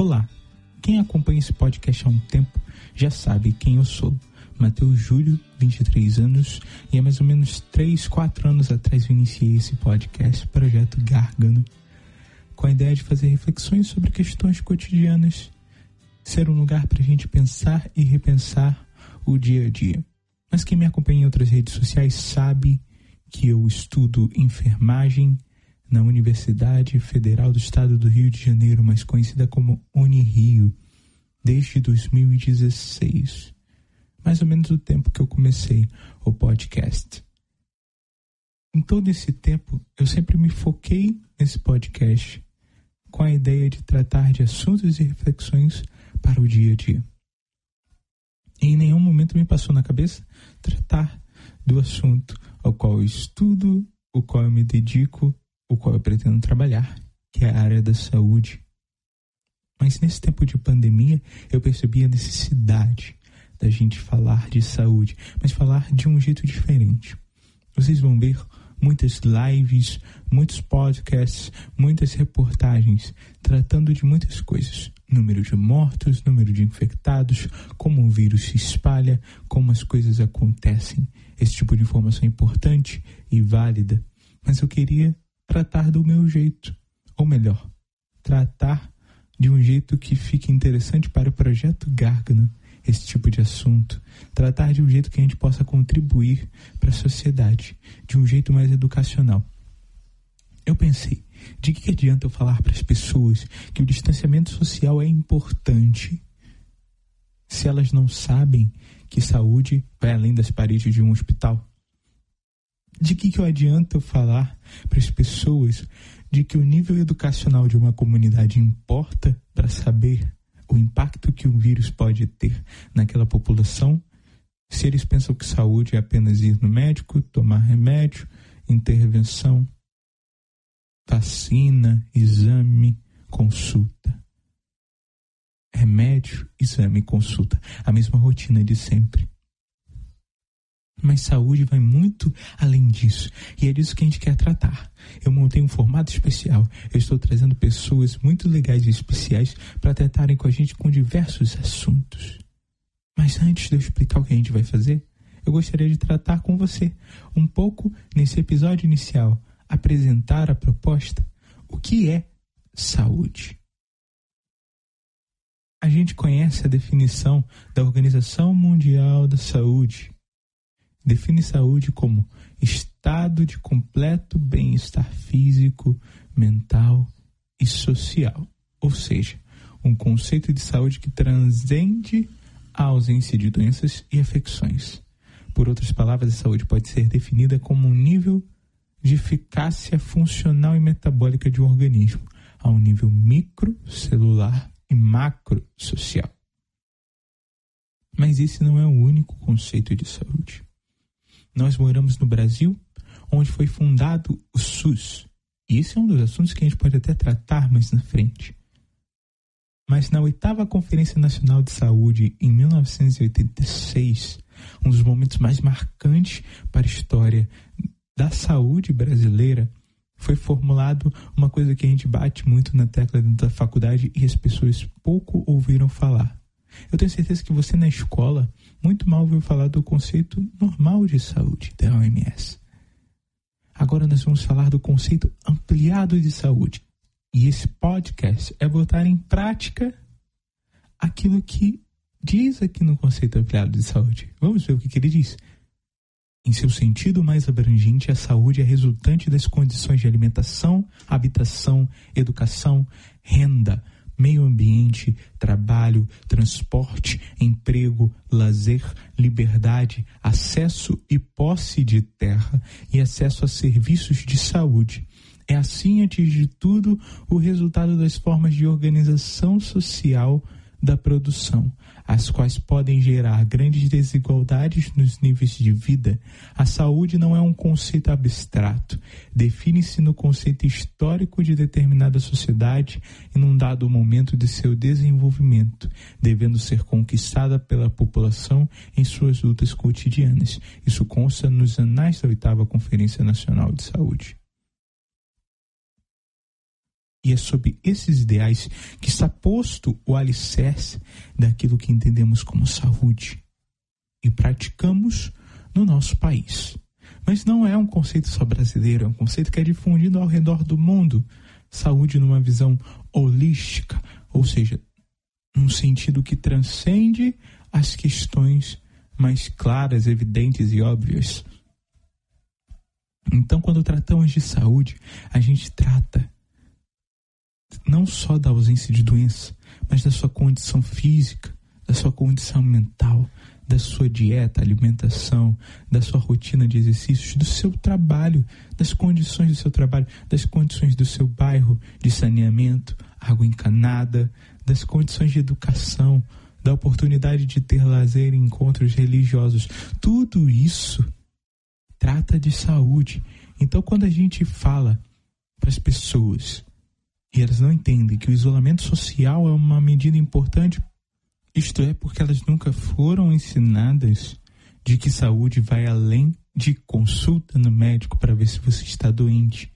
Olá, quem acompanha esse podcast há um tempo já sabe quem eu sou. Matheus Júlio, 23 anos, e há mais ou menos 3, 4 anos atrás eu iniciei esse podcast, Projeto Gárgano, com a ideia de fazer reflexões sobre questões cotidianas, ser um lugar para a gente pensar e repensar o dia a dia. Mas quem me acompanha em outras redes sociais sabe que eu estudo enfermagem na Universidade Federal do Estado do Rio de Janeiro, mais conhecida como Unirio, desde 2016. Mais ou menos o tempo que eu comecei o podcast. Em todo esse tempo, eu sempre me foquei nesse podcast com a ideia de tratar de assuntos e reflexões para o dia a dia. E em nenhum momento me passou na cabeça tratar do assunto ao qual eu estudo, o qual eu me dedico o qual eu pretendo trabalhar, que é a área da saúde. Mas nesse tempo de pandemia, eu percebi a necessidade da gente falar de saúde, mas falar de um jeito diferente. Vocês vão ver muitas lives, muitos podcasts, muitas reportagens tratando de muitas coisas. Número de mortos, número de infectados, como o vírus se espalha, como as coisas acontecem. Esse tipo de informação é importante e válida. Mas eu queria tratar do meu jeito. Ou melhor, tratar de um jeito que fique interessante para o projeto Gárgano, esse tipo de assunto. Tratar de um jeito que a gente possa contribuir para a sociedade, de um jeito mais educacional. Eu pensei, de que adianta eu falar para as pessoas que o distanciamento social é importante se elas não sabem que saúde vai além das paredes de um hospital? De que, que adianta eu falar para as pessoas de que o nível educacional de uma comunidade importa para saber o impacto que um vírus pode ter naquela população, se eles pensam que saúde é apenas ir no médico, tomar remédio, intervenção, vacina, exame, consulta. Remédio, exame, consulta. A mesma rotina de sempre. Mas saúde vai muito além disso. E é disso que a gente quer tratar. Eu montei um formato especial. Eu estou trazendo pessoas muito legais e especiais para tratarem com a gente com diversos assuntos. Mas antes de eu explicar o que a gente vai fazer, eu gostaria de tratar com você um pouco nesse episódio inicial, apresentar a proposta, o que é saúde. A gente conhece a definição da Organização Mundial da Saúde, define saúde como estado de completo bem-estar físico, mental e social, ou seja, um conceito de saúde que transcende a ausência de doenças e afecções. Por outras palavras, a saúde pode ser definida como um nível de eficácia funcional e metabólica de um organismo, a um nível microcelular e macrosocial. Mas esse não é o único conceito de saúde. Nós moramos no Brasil, onde foi fundado o SUS. E esse é um dos assuntos que a gente pode até tratar mais na frente. Mas na oitava Conferência Nacional de Saúde, em 1986, um dos momentos mais marcantes para a história da saúde brasileira, foi formulado uma coisa que a gente bate muito na tecla da faculdade e as pessoas pouco ouviram falar. Eu tenho certeza que você na escola muito mal ouviu falar do conceito normal de saúde da OMS. Agora nós vamos falar do conceito ampliado de saúde. E esse podcast é botar em prática aquilo que diz aqui no conceito ampliado de saúde. Vamos ver o que, ele diz. Em seu sentido mais abrangente, a saúde é resultante das condições de alimentação, habitação, educação, renda, meio ambiente, trabalho, transporte, emprego, lazer, liberdade, acesso e posse de terra e acesso a serviços de saúde. É assim, antes de tudo, o resultado das formas de organização social da produção, as quais podem gerar grandes desigualdades nos níveis de vida, a saúde não é um conceito abstrato. Define-se no conceito histórico de determinada sociedade em um dado momento de seu desenvolvimento, devendo ser conquistada pela população em suas lutas cotidianas. Isso consta nos anais da oitava Conferência Nacional de Saúde. E é sob esses ideais que está posto o alicerce daquilo que entendemos como saúde e praticamos no nosso país. Mas não é um conceito só brasileiro, é um conceito que é difundido ao redor do mundo. Saúde numa visão holística, ou seja, num sentido que transcende as questões mais claras, evidentes e óbvias. Então, quando tratamos de saúde, a gente trata não só da ausência de doença, mas da sua condição física, da sua condição mental, da sua dieta, alimentação, da sua rotina de exercícios, do seu trabalho, das condições do seu trabalho, das condições do seu bairro de saneamento, água encanada, das condições de educação, da oportunidade de ter lazer e encontros religiosos. Tudo isso trata de saúde. Então, quando a gente fala para as pessoas e elas não entendem que o isolamento social é uma medida importante, isto é porque elas nunca foram ensinadas de que saúde vai além de consulta no médico para ver se você está doente.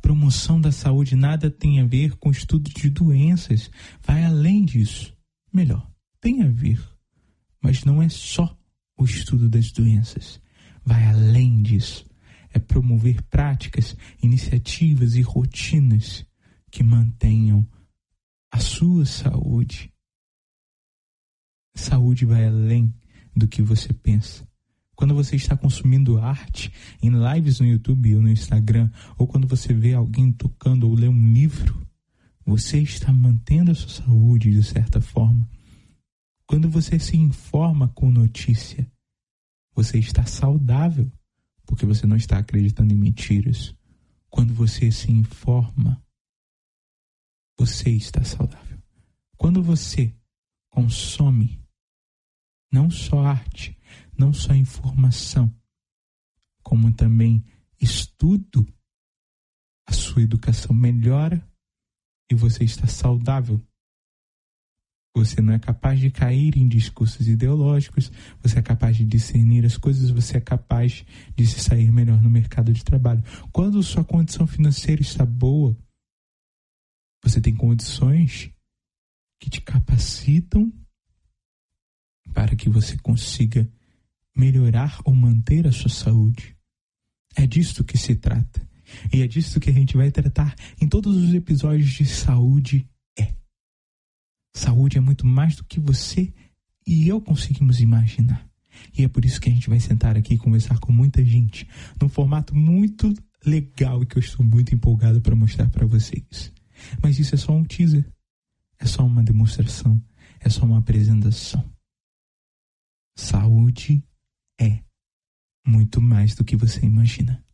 Promoção da saúde nada tem a ver com estudo de doenças, vai além disso. Melhor, tem a ver, mas não é só o estudo das doenças, vai além disso é promover práticas, iniciativas e rotinas que mantenham a sua saúde. Saúde vai além do que você pensa. Quando você está consumindo arte em lives no YouTube ou no Instagram, ou quando você vê alguém tocando ou lê um livro, você está mantendo a sua saúde de certa forma. Quando você se informa com notícia, você está saudável porque você não está acreditando em mentiras. Quando você se informa, você está saudável. Quando você consome não só arte, não só informação, como também estudo, a sua educação melhora e você está saudável você não é capaz de cair em discursos ideológicos, você é capaz de discernir as coisas, você é capaz de se sair melhor no mercado de trabalho. Quando sua condição financeira está boa, você tem condições que te capacitam para que você consiga melhorar ou manter a sua saúde. É disto que se trata. E é disso que a gente vai tratar em todos os episódios de saúde Saúde é muito mais do que você e eu conseguimos imaginar. E é por isso que a gente vai sentar aqui e conversar com muita gente, num formato muito legal e que eu estou muito empolgado para mostrar para vocês. Mas isso é só um teaser, é só uma demonstração, é só uma apresentação. Saúde é muito mais do que você imagina.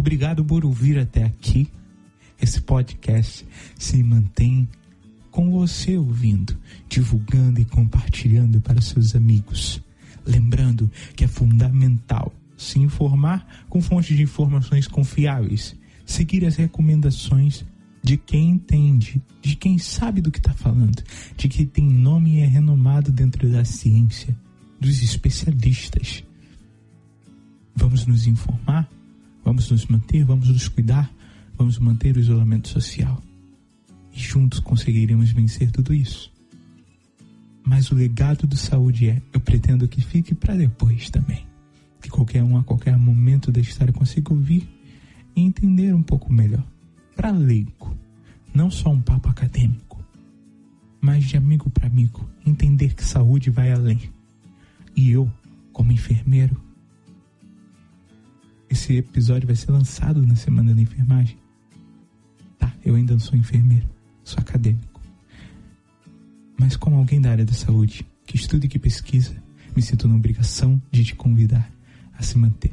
Obrigado por ouvir até aqui. Esse podcast se mantém com você ouvindo, divulgando e compartilhando para seus amigos. Lembrando que é fundamental se informar com fontes de informações confiáveis, seguir as recomendações de quem entende, de quem sabe do que está falando, de quem tem nome e é renomado dentro da ciência, dos especialistas. Vamos nos informar Vamos nos manter, vamos nos cuidar, vamos manter o isolamento social. E juntos conseguiremos vencer tudo isso. Mas o legado do saúde é: eu pretendo que fique para depois também. Que qualquer um, a qualquer momento da história, consiga ouvir e entender um pouco melhor. Para leigo, não só um papo acadêmico, mas de amigo para amigo, entender que saúde vai além. E eu, como enfermeiro, esse episódio vai ser lançado na semana da enfermagem. Tá, eu ainda não sou enfermeiro, sou acadêmico. Mas como alguém da área da saúde, que estuda e que pesquisa, me sinto na obrigação de te convidar a se manter.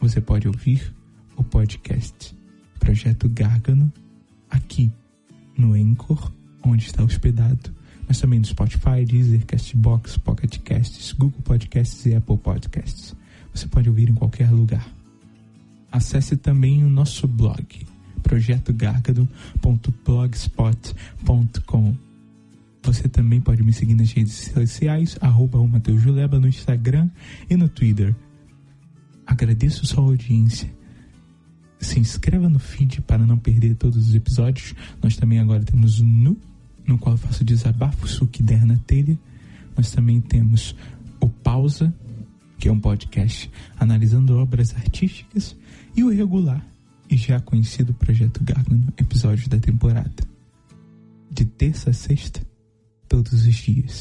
Você pode ouvir o podcast Projeto Gárgano aqui no Anchor, onde está hospedado, mas também no Spotify, Deezer, Castbox, Pocket Casts, Google Podcasts e Apple Podcasts. Você pode ouvir em qualquer lugar. Acesse também o nosso blog, projetogárgado.blogspot.com Você também pode me seguir nas redes sociais, arroba o Mateus Juleba no Instagram e no Twitter. Agradeço sua audiência. Se inscreva no feed para não perder todos os episódios. Nós também agora temos o Nu, no qual eu faço desabafos, o que der na telha. Nós também temos o Pausa, que é um podcast analisando obras artísticas, e o Regular, e já conhecido Projeto Gargano, episódios da temporada. De terça a sexta, todos os dias.